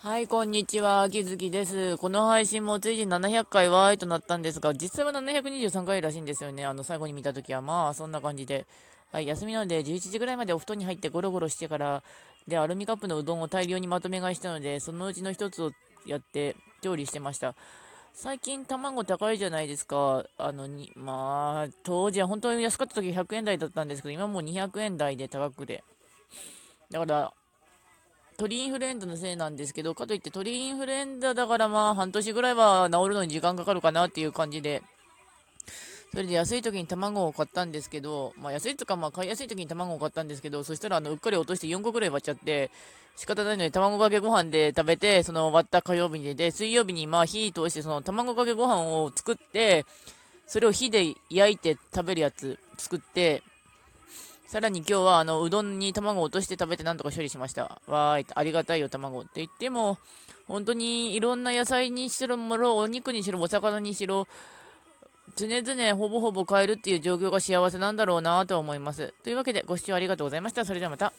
はい、こんにちは。秋月です。この配信もついに700回わーいとなったんですが、実際は723回らしいんですよね。あの、最後に見たときは、まあ、そんな感じで。はい、休みなので、11時ぐらいまでお布団に入ってゴロゴロしてから、で、アルミカップのうどんを大量にまとめ買いしたので、そのうちの一つをやって調理してました。最近卵高いじゃないですか。あのに、まあ、当時は本当に安かった時100円台だったんですけど、今もう200円台で高くで。だから、鳥インフルエンザのせいなんですけど、かといって鳥インフルエンザだからまあ半年ぐらいは治るのに時間かかるかなっていう感じで、それで安い時に卵を買ったんですけど、まあ安いとかまあ買いやすい時に卵を買ったんですけど、そしたらあのうっかり落として4個ぐらい割っちゃって、仕方ないので卵かけご飯で食べて、その割った火曜日にで、水曜日にまあ火通してその卵かけご飯を作って、それを火で焼いて食べるやつ作って、さらに今日はあのうどんに卵を落として食べてなんとか処理しました。わーい、ありがたいよ卵って言っても、本当にいろんな野菜にしろ、もろ、お肉にしろ、お魚にしろ、常々ほぼほぼ買えるっていう状況が幸せなんだろうなとは思います。というわけでご視聴ありがとうございました。それではまた。